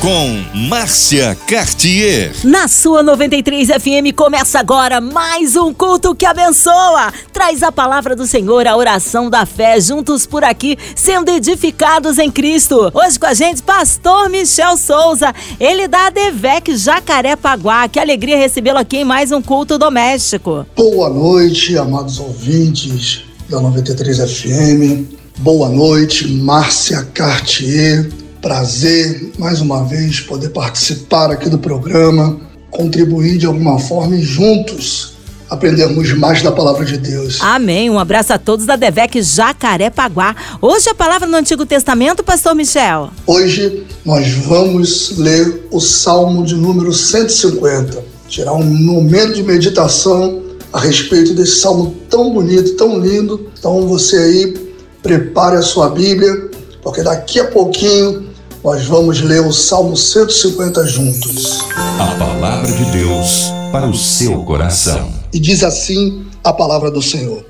com Márcia Cartier. Na sua 93 FM começa agora mais um culto que abençoa. Traz a palavra do Senhor, a oração da fé, juntos por aqui, sendo edificados em Cristo. Hoje com a gente, pastor Michel Souza, ele da Devec Jacarepaguá. Que alegria recebê-lo aqui em mais um culto doméstico. Boa noite, amados ouvintes da 93 FM. Boa noite, Márcia Cartier prazer mais uma vez poder participar aqui do programa, contribuir de alguma forma e juntos aprendermos mais da palavra de Deus. Amém. Um abraço a todos da Devec Jacarepaguá. Hoje a palavra no Antigo Testamento, pastor Michel. Hoje nós vamos ler o Salmo de número 150. Tirar um momento de meditação a respeito desse salmo tão bonito, tão lindo. Então você aí prepare a sua Bíblia, porque daqui a pouquinho nós vamos ler o Salmo 150 juntos. A palavra de Deus para o seu coração. E diz assim a palavra do Senhor: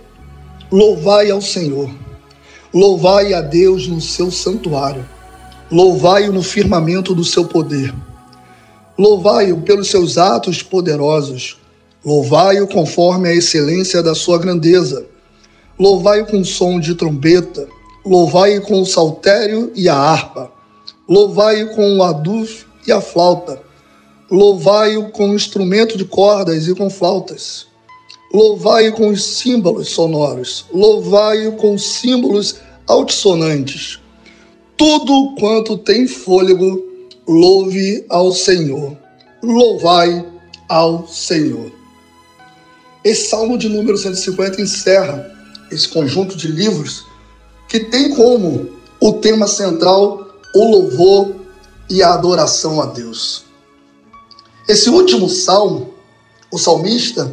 Louvai ao Senhor, louvai a Deus no seu santuário, louvai-o no firmamento do seu poder, louvai-o pelos seus atos poderosos, louvai-o conforme a excelência da sua grandeza, louvai-o com som de trombeta, louvai-o com o saltério e a harpa Louvai-o com o adufo e a flauta. Louvai-o com instrumento de cordas e com flautas. Louvai-o com os símbolos sonoros. Louvai-o com símbolos altissonantes. Tudo quanto tem fôlego, louve ao Senhor. Louvai ao Senhor. Esse salmo de número 150 encerra esse conjunto de livros que tem como o tema central o louvor e a adoração a Deus. Esse último salmo, o salmista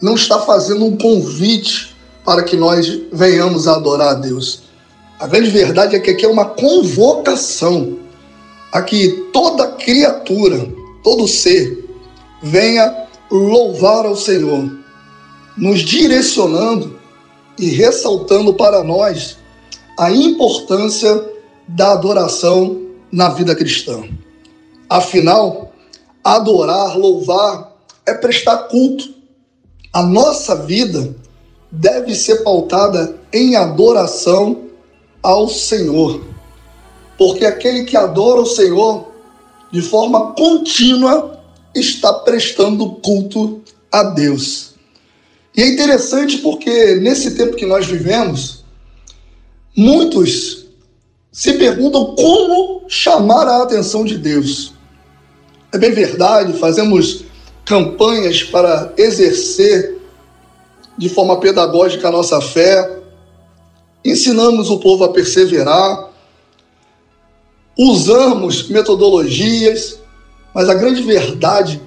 não está fazendo um convite para que nós venhamos a adorar a Deus. A grande verdade é que aqui é uma convocação a que toda criatura, todo ser, venha louvar ao Senhor, nos direcionando e ressaltando para nós a importância da adoração na vida cristã. Afinal, adorar, louvar é prestar culto. A nossa vida deve ser pautada em adoração ao Senhor. Porque aquele que adora o Senhor de forma contínua está prestando culto a Deus. E é interessante porque nesse tempo que nós vivemos, muitos se perguntam como chamar a atenção de Deus. É bem verdade, fazemos campanhas para exercer de forma pedagógica a nossa fé, ensinamos o povo a perseverar, usamos metodologias, mas a grande verdade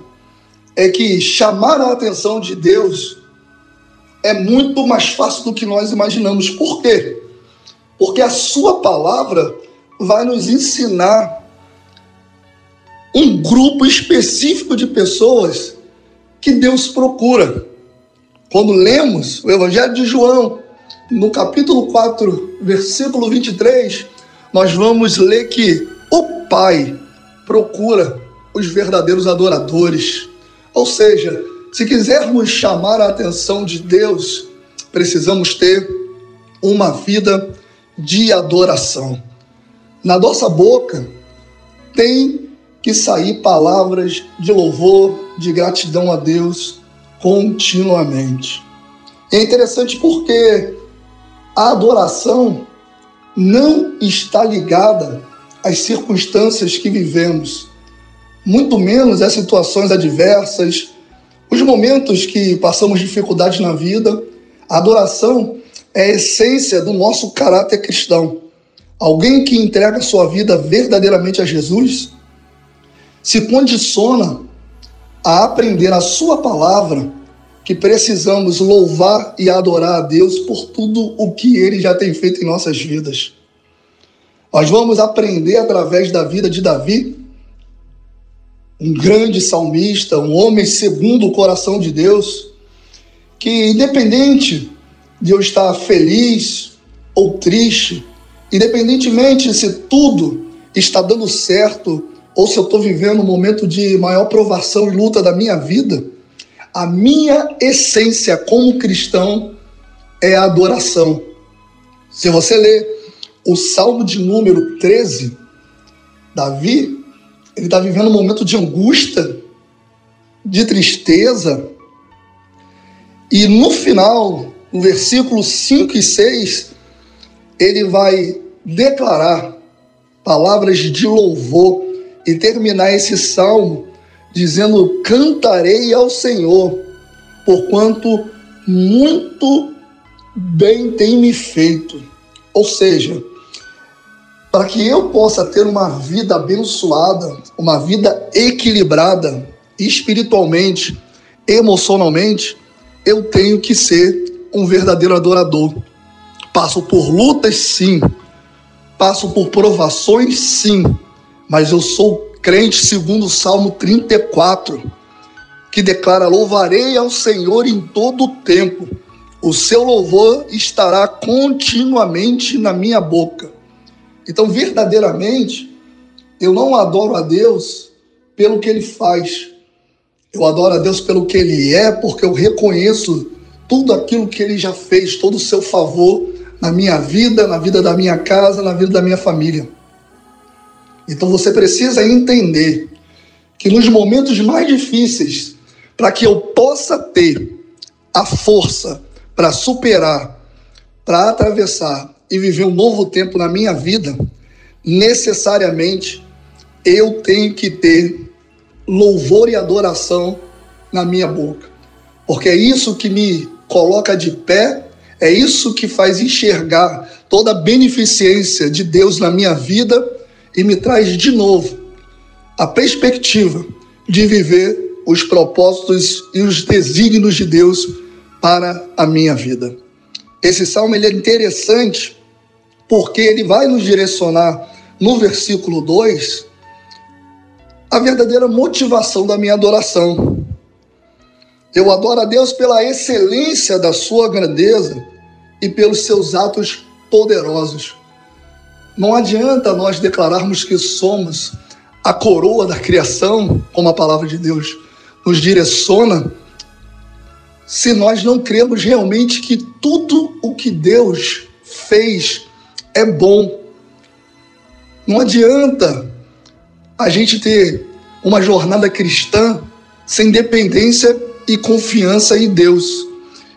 é que chamar a atenção de Deus é muito mais fácil do que nós imaginamos. Por quê? Porque a sua palavra vai nos ensinar um grupo específico de pessoas que Deus procura. Quando lemos o Evangelho de João, no capítulo 4, versículo 23, nós vamos ler que o Pai procura os verdadeiros adoradores. Ou seja, se quisermos chamar a atenção de Deus, precisamos ter uma vida de adoração. Na nossa boca tem que sair palavras de louvor, de gratidão a Deus continuamente. É interessante porque a adoração não está ligada às circunstâncias que vivemos, muito menos às situações adversas, os momentos que passamos dificuldades na vida. A adoração é a essência do nosso caráter cristão. Alguém que entrega sua vida verdadeiramente a Jesus se condiciona a aprender a sua palavra que precisamos louvar e adorar a Deus por tudo o que ele já tem feito em nossas vidas. Nós vamos aprender através da vida de Davi um grande salmista, um homem segundo o coração de Deus, que independente de eu estar feliz ou triste, independentemente se tudo está dando certo ou se eu estou vivendo um momento de maior provação e luta da minha vida, a minha essência como cristão é a adoração. Se você ler o Salmo de número 13, Davi, ele está vivendo um momento de angústia, de tristeza, e no final, no versículo 5 e 6, ele vai declarar palavras de louvor e terminar esse salmo dizendo: Cantarei ao Senhor, porquanto muito bem tem me feito. Ou seja, para que eu possa ter uma vida abençoada, uma vida equilibrada espiritualmente, emocionalmente, eu tenho que ser um verdadeiro adorador. Passo por lutas, sim. Passo por provações, sim mas eu sou crente segundo o Salmo 34, que declara: Louvarei ao Senhor em todo o tempo, o seu louvor estará continuamente na minha boca. Então, verdadeiramente, eu não adoro a Deus pelo que ele faz. Eu adoro a Deus pelo que ele é, porque eu reconheço tudo aquilo que ele já fez, todo o seu favor na minha vida, na vida da minha casa, na vida da minha família. Então você precisa entender que nos momentos mais difíceis, para que eu possa ter a força para superar, para atravessar e viver um novo tempo na minha vida, necessariamente eu tenho que ter louvor e adoração na minha boca. Porque é isso que me coloca de pé, é isso que faz enxergar toda a beneficência de Deus na minha vida e me traz de novo a perspectiva de viver os propósitos e os desígnios de Deus para a minha vida. Esse salmo ele é interessante porque ele vai nos direcionar no versículo 2 a verdadeira motivação da minha adoração. Eu adoro a Deus pela excelência da sua grandeza e pelos seus atos poderosos. Não adianta nós declararmos que somos a coroa da criação, como a palavra de Deus nos direciona, se nós não cremos realmente que tudo o que Deus fez é bom. Não adianta a gente ter uma jornada cristã sem dependência e confiança em Deus.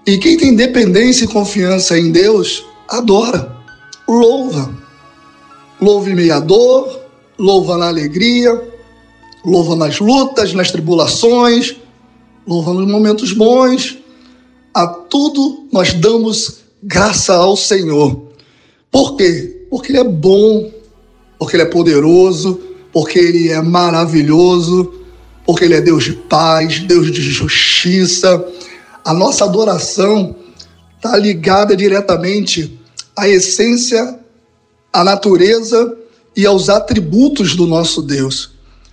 E quem tem dependência e confiança em Deus, adora, louva Louve me a dor, louva na alegria, louva nas lutas, nas tribulações, louva nos momentos bons. A tudo nós damos graça ao Senhor. Por quê? Porque Ele é bom, porque Ele é poderoso, porque Ele é maravilhoso, porque Ele é Deus de paz, Deus de justiça. A nossa adoração está ligada diretamente à essência à natureza e aos atributos do nosso Deus.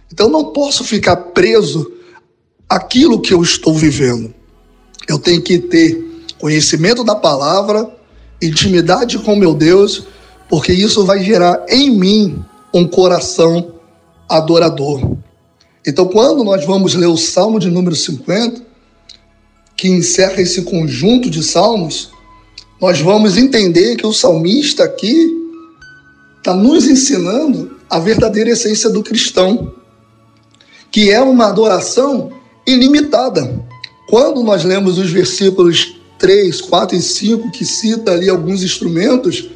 Então não posso ficar preso àquilo que eu estou vivendo. Eu tenho que ter conhecimento da palavra, intimidade com meu Deus, porque isso vai gerar em mim um coração adorador. Então, quando nós vamos ler o Salmo de número 50, que encerra esse conjunto de salmos, nós vamos entender que o salmista aqui está nos ensinando a verdadeira essência do cristão, que é uma adoração ilimitada. Quando nós lemos os versículos 3, 4 e 5, que cita ali alguns instrumentos,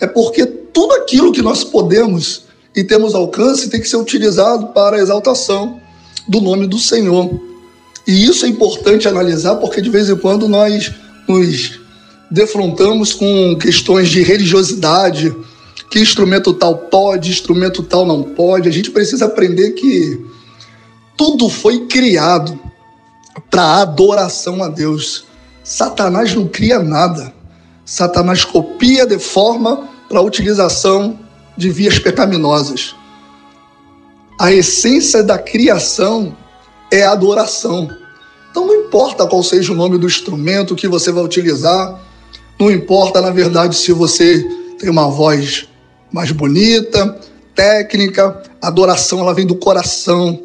é porque tudo aquilo que nós podemos e temos alcance tem que ser utilizado para a exaltação do nome do Senhor. E isso é importante analisar, porque de vez em quando nós nos defrontamos com questões de religiosidade, que instrumento tal pode, instrumento tal não pode. A gente precisa aprender que tudo foi criado para adoração a Deus. Satanás não cria nada. Satanás copia, deforma para a utilização de vias pecaminosas. A essência da criação é adoração. Então não importa qual seja o nome do instrumento que você vai utilizar, não importa, na verdade, se você tem uma voz mais bonita, técnica, a adoração ela vem do coração,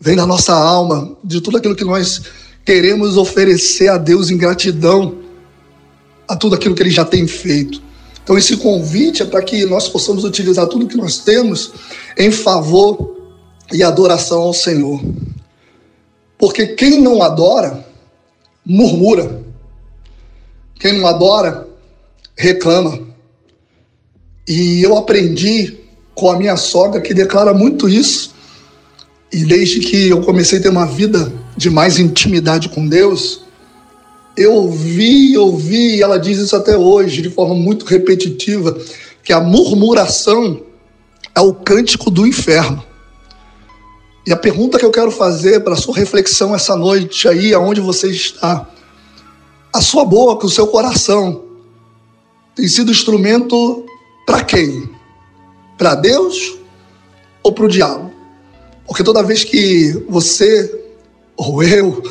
vem da nossa alma, de tudo aquilo que nós queremos oferecer a Deus em gratidão a tudo aquilo que ele já tem feito. Então esse convite é para que nós possamos utilizar tudo que nós temos em favor e adoração ao Senhor. Porque quem não adora, murmura. Quem não adora, reclama. E eu aprendi com a minha sogra que declara muito isso. E desde que eu comecei a ter uma vida de mais intimidade com Deus, eu ouvi, ouvi, e ela diz isso até hoje, de forma muito repetitiva, que a murmuração é o cântico do inferno. E a pergunta que eu quero fazer para sua reflexão essa noite aí, aonde você está, a sua boca, o seu coração, tem sido instrumento para quem? Para Deus ou para o diabo? Porque toda vez que você ou eu,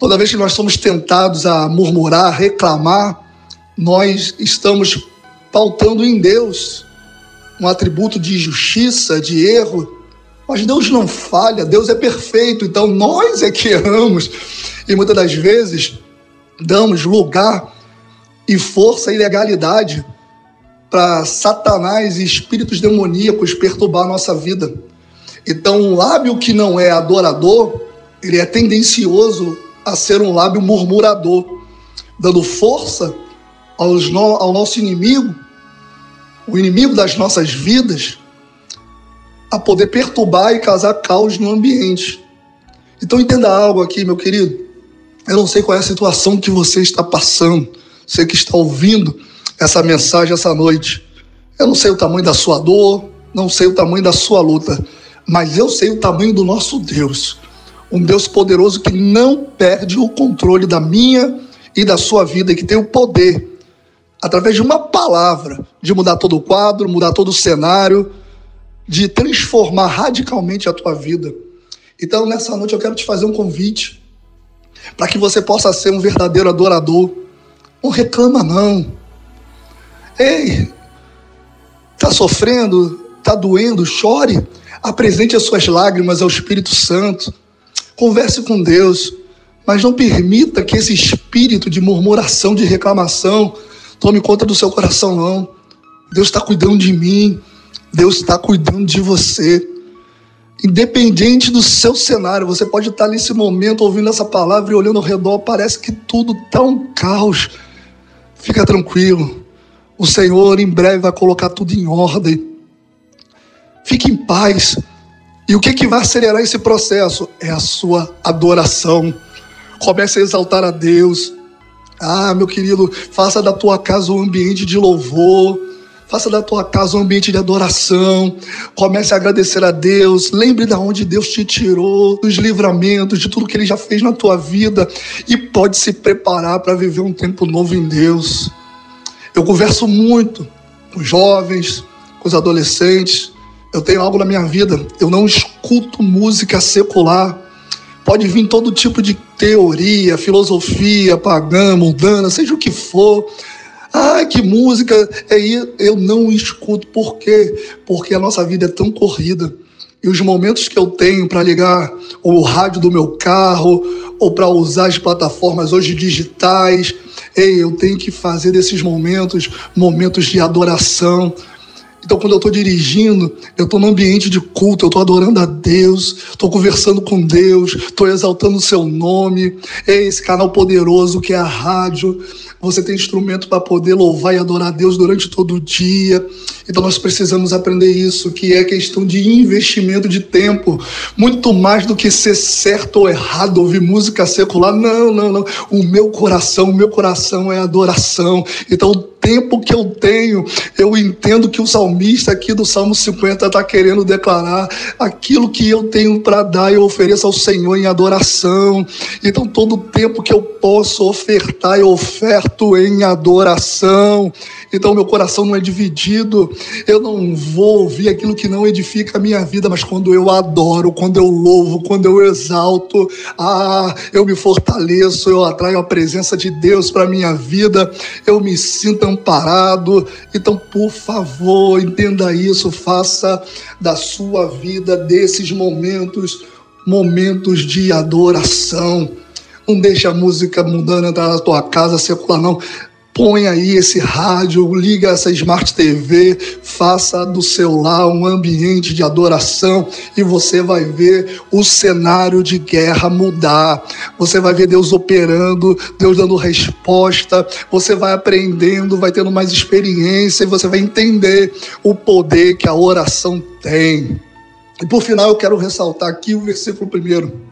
toda vez que nós somos tentados a murmurar, reclamar, nós estamos pautando em Deus um atributo de justiça, de erro. Mas Deus não falha, Deus é perfeito, então nós é que erramos. E muitas das vezes damos lugar e força e legalidade para Satanás e espíritos demoníacos perturbar a nossa vida. Então, um lábio que não é adorador, ele é tendencioso a ser um lábio murmurador, dando força aos no, ao nosso inimigo, o inimigo das nossas vidas, a poder perturbar e causar caos no ambiente. Então entenda algo aqui, meu querido. Eu não sei qual é a situação que você está passando, você que está ouvindo essa mensagem essa noite. Eu não sei o tamanho da sua dor, não sei o tamanho da sua luta, mas eu sei o tamanho do nosso Deus. Um Deus poderoso que não perde o controle da minha e da sua vida, e que tem o poder, através de uma palavra, de mudar todo o quadro, mudar todo o cenário, de transformar radicalmente a tua vida. Então, nessa noite, eu quero te fazer um convite para que você possa ser um verdadeiro adorador. Não reclama, não. Ei, está sofrendo, está doendo, chore, apresente as suas lágrimas ao Espírito Santo, converse com Deus, mas não permita que esse espírito de murmuração, de reclamação, tome conta do seu coração, não. Deus está cuidando de mim, Deus está cuidando de você. Independente do seu cenário, você pode estar nesse momento ouvindo essa palavra e olhando ao redor, parece que tudo está um caos. Fica tranquilo. O Senhor em breve vai colocar tudo em ordem. Fique em paz. E o que, que vai acelerar esse processo? É a sua adoração. Comece a exaltar a Deus. Ah, meu querido, faça da tua casa um ambiente de louvor. Faça da tua casa um ambiente de adoração. Comece a agradecer a Deus. Lembre de onde Deus te tirou, dos livramentos, de tudo que Ele já fez na tua vida. E pode se preparar para viver um tempo novo em Deus. Eu converso muito com jovens, com os adolescentes. Eu tenho algo na minha vida. Eu não escuto música secular. Pode vir todo tipo de teoria, filosofia pagã, mundana, seja o que for. Ah, que música é? Eu não escuto. Por quê? Porque a nossa vida é tão corrida. E os momentos que eu tenho para ligar o rádio do meu carro ou para usar as plataformas hoje digitais, ei, eu tenho que fazer desses momentos momentos de adoração. Então, quando eu estou dirigindo, eu estou no ambiente de culto, eu estou adorando a Deus, estou conversando com Deus, estou exaltando o seu nome. É esse canal poderoso que é a rádio. Você tem instrumento para poder louvar e adorar a Deus durante todo o dia. Então nós precisamos aprender isso, que é questão de investimento de tempo, muito mais do que ser certo ou errado ouvir música secular. Não, não, não. O meu coração, o meu coração é adoração. Então o tempo que eu tenho, eu entendo que o salmista aqui do Salmo 50 está querendo declarar aquilo que eu tenho para dar, eu ofereço ao Senhor em adoração. Então todo tempo que eu posso ofertar, eu oferto em adoração. Então meu coração não é dividido. Eu não vou ouvir aquilo que não edifica a minha vida, mas quando eu adoro, quando eu louvo, quando eu exalto, ah, eu me fortaleço, eu atraio a presença de Deus para minha vida, eu me sinto amparado. Então, por favor, entenda isso, faça da sua vida desses momentos momentos de adoração. Não deixe a música mundana entrar na tua casa secular, não. Põe aí esse rádio, liga essa Smart TV, faça do seu lar um ambiente de adoração e você vai ver o cenário de guerra mudar. Você vai ver Deus operando, Deus dando resposta, você vai aprendendo, vai tendo mais experiência e você vai entender o poder que a oração tem. E por final eu quero ressaltar aqui o versículo primeiro.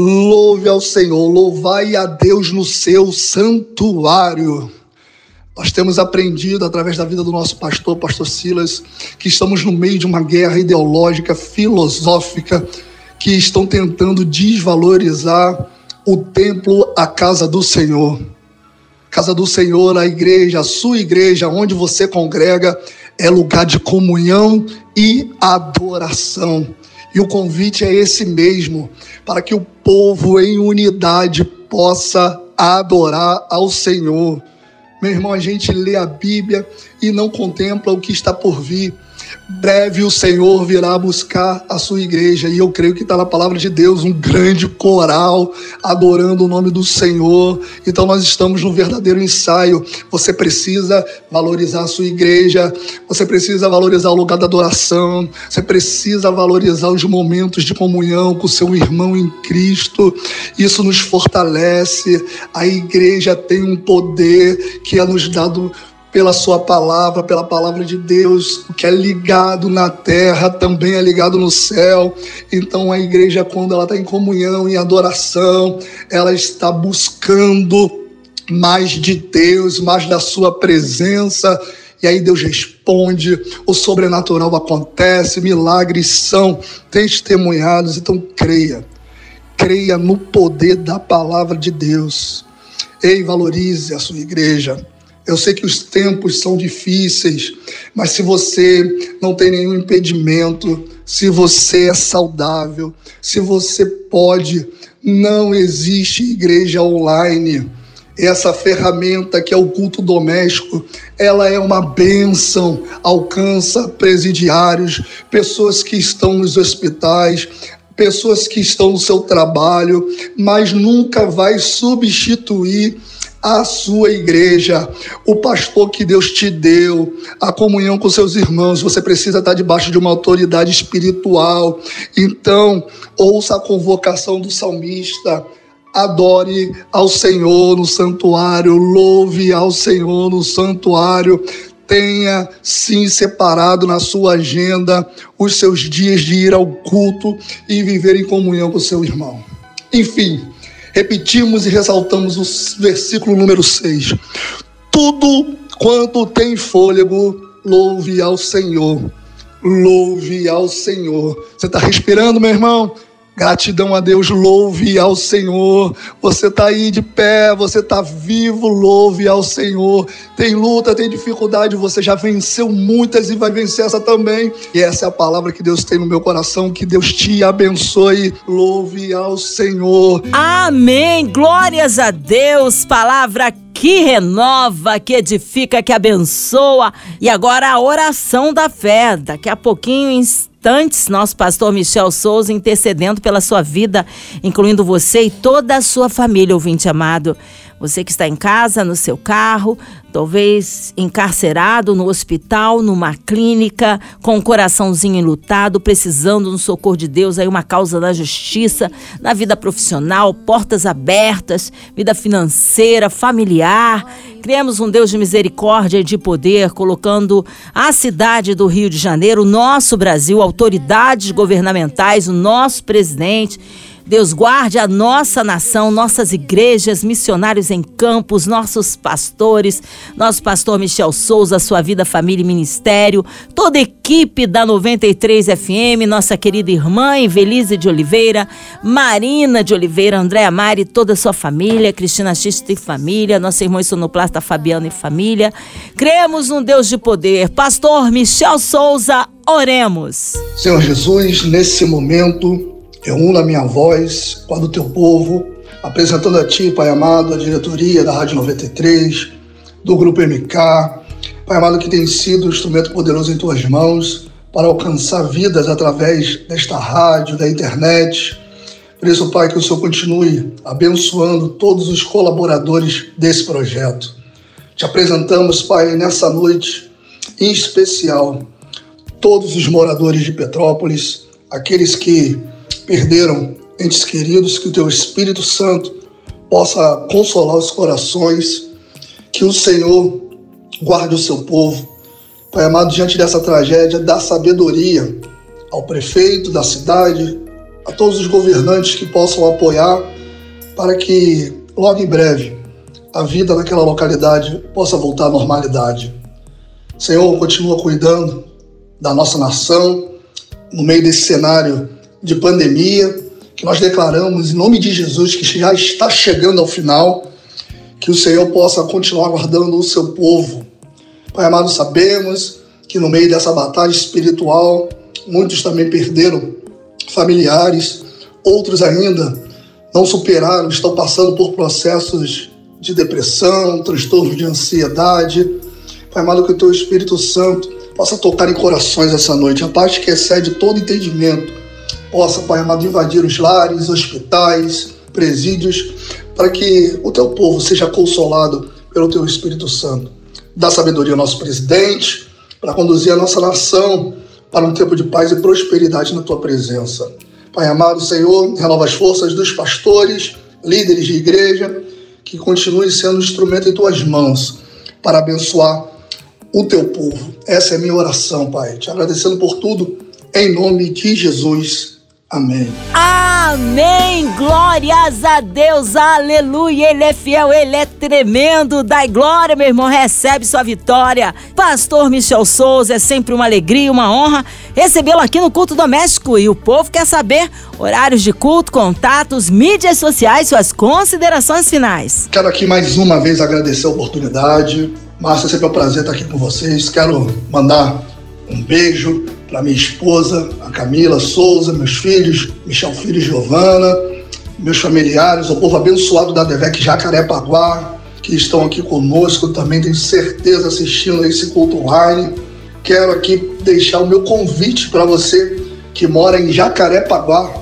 Louve ao Senhor, louvai a Deus no seu santuário. Nós temos aprendido através da vida do nosso pastor, pastor Silas, que estamos no meio de uma guerra ideológica, filosófica, que estão tentando desvalorizar o templo, a casa do Senhor. Casa do Senhor, a igreja, a sua igreja, onde você congrega, é lugar de comunhão e adoração. E o convite é esse mesmo, para que o povo em unidade possa adorar ao Senhor. Meu irmão, a gente lê a Bíblia e não contempla o que está por vir. Breve o Senhor virá buscar a sua igreja, e eu creio que está na palavra de Deus um grande coral adorando o nome do Senhor. Então nós estamos num verdadeiro ensaio. Você precisa valorizar a sua igreja, você precisa valorizar o lugar da adoração, você precisa valorizar os momentos de comunhão com o seu irmão em Cristo. Isso nos fortalece. A igreja tem um poder que é nos dado pela sua palavra, pela palavra de Deus, o que é ligado na terra também é ligado no céu. Então a igreja, quando ela está em comunhão, em adoração, ela está buscando mais de Deus, mais da sua presença. E aí Deus responde, o sobrenatural acontece, milagres são testemunhados. Então creia, creia no poder da palavra de Deus. Ei, valorize a sua igreja eu sei que os tempos são difíceis, mas se você não tem nenhum impedimento, se você é saudável, se você pode, não existe igreja online. Essa ferramenta que é o culto doméstico, ela é uma bênção, alcança presidiários, pessoas que estão nos hospitais, pessoas que estão no seu trabalho, mas nunca vai substituir a sua igreja, o pastor que Deus te deu, a comunhão com seus irmãos. Você precisa estar debaixo de uma autoridade espiritual. Então, ouça a convocação do salmista. Adore ao Senhor no santuário, louve ao Senhor no santuário. Tenha sim separado na sua agenda os seus dias de ir ao culto e viver em comunhão com seu irmão. Enfim, repetimos e ressaltamos o versículo número 6. Tudo quanto tem fôlego, louve ao Senhor. Louve ao Senhor. Você está respirando, meu irmão? Gratidão a Deus, louve ao Senhor. Você está aí de pé, você está vivo, louve ao Senhor. Tem luta, tem dificuldade, você já venceu muitas e vai vencer essa também. E essa é a palavra que Deus tem no meu coração. Que Deus te abençoe. Louve ao Senhor. Amém. Glórias a Deus. Palavra que renova, que edifica, que abençoa. E agora a oração da fé. Daqui a pouquinho, instantes, nosso pastor Michel Souza intercedendo pela sua vida, incluindo você e toda a sua família, ouvinte amado. Você que está em casa, no seu carro, talvez encarcerado no hospital, numa clínica, com um coraçãozinho enlutado, precisando do socorro de Deus, aí uma causa da justiça, na vida profissional, portas abertas, vida financeira, familiar. Criamos um Deus de misericórdia e de poder, colocando a cidade do Rio de Janeiro, o nosso Brasil, autoridades governamentais, o nosso presidente Deus guarde a nossa nação, nossas igrejas, missionários em campos, nossos pastores, nosso pastor Michel Souza, sua vida, família e ministério, toda a equipe da 93 FM, nossa querida irmã Evelise de Oliveira, Marina de Oliveira, Andréa Mari, toda a sua família, Cristina Xista e família, nossa irmã sonoplasta Fabiana e família. Cremos num Deus de poder. Pastor Michel Souza, oremos. Senhor Jesus, nesse momento, eu uno a minha voz com a do teu povo, apresentando a Ti, Pai amado, a diretoria da Rádio 93, do Grupo MK, Pai amado, que tem sido um instrumento poderoso em Tuas mãos para alcançar vidas através desta rádio, da internet. Por isso, Pai, que o Senhor continue abençoando todos os colaboradores desse projeto. Te apresentamos, Pai, nessa noite, em especial, todos os moradores de Petrópolis, aqueles que perderam entes queridos, que o Teu Espírito Santo possa consolar os corações, que o Senhor guarde o seu povo. Pai amado, diante dessa tragédia, dá sabedoria ao prefeito da cidade, a todos os governantes que possam apoiar, para que logo em breve a vida naquela localidade possa voltar à normalidade. Senhor, continua cuidando da nossa nação no meio desse cenário de pandemia, que nós declaramos em nome de Jesus que já está chegando ao final, que o Senhor possa continuar guardando o seu povo. Pai amado, sabemos que no meio dessa batalha espiritual, muitos também perderam familiares, outros ainda não superaram, estão passando por processos de depressão, transtorno de ansiedade. Pai amado, que o teu Espírito Santo possa tocar em corações essa noite, a paz que excede todo entendimento possa, Pai amado, invadir os lares, hospitais, presídios, para que o teu povo seja consolado pelo teu Espírito Santo. Dá sabedoria ao nosso presidente para conduzir a nossa nação para um tempo de paz e prosperidade na tua presença. Pai amado, Senhor, renova as forças dos pastores, líderes de igreja, que continue sendo um instrumento em tuas mãos para abençoar o teu povo. Essa é a minha oração, Pai. Te agradecendo por tudo, em nome de Jesus. Amém. Amém. Glórias a Deus. Aleluia. Ele é fiel, ele é tremendo. Dai glória, meu irmão. Recebe sua vitória. Pastor Michel Souza, é sempre uma alegria, uma honra recebê-lo aqui no culto doméstico. E o povo quer saber horários de culto, contatos, mídias sociais, suas considerações finais. Quero aqui mais uma vez agradecer a oportunidade. Márcia, sempre é um prazer estar aqui com vocês. Quero mandar um beijo para minha esposa, a Camila Souza, meus filhos, Michel Filho e Giovana, meus familiares, o povo abençoado da Devec Jacarepaguá, que estão aqui conosco também, tenho certeza, assistindo esse culto online. Quero aqui deixar o meu convite para você que mora em Jacarepaguá,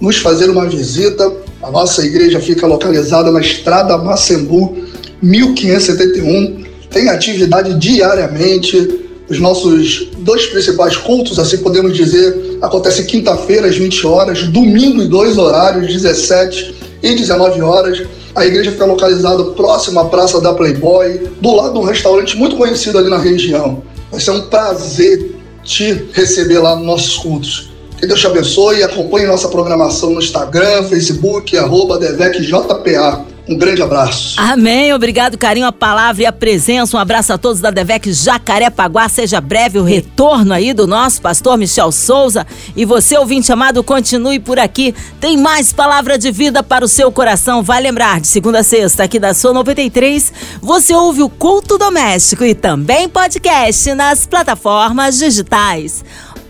nos fazer uma visita. A nossa igreja fica localizada na Estrada Macembu, 1571. Tem atividade diariamente, os nossos dois principais cultos, assim podemos dizer, acontecem quinta-feira às 20 horas, domingo em dois horários, 17 e 19 horas. A igreja fica localizada próximo à Praça da Playboy, do lado de um restaurante muito conhecido ali na região. Vai ser um prazer te receber lá nos nossos cultos. Que Deus te abençoe e acompanhe nossa programação no Instagram, Facebook, arroba DevecJPA. Um grande abraço. Amém. Obrigado, carinho, a palavra e a presença. Um abraço a todos da Devec Jacarepaguá. Seja breve o retorno aí do nosso pastor Michel Souza. E você, ouvinte amado, continue por aqui. Tem mais palavra de vida para o seu coração. Vai lembrar, de segunda a sexta, aqui da Sua 93, você ouve o Culto Doméstico e também podcast nas plataformas digitais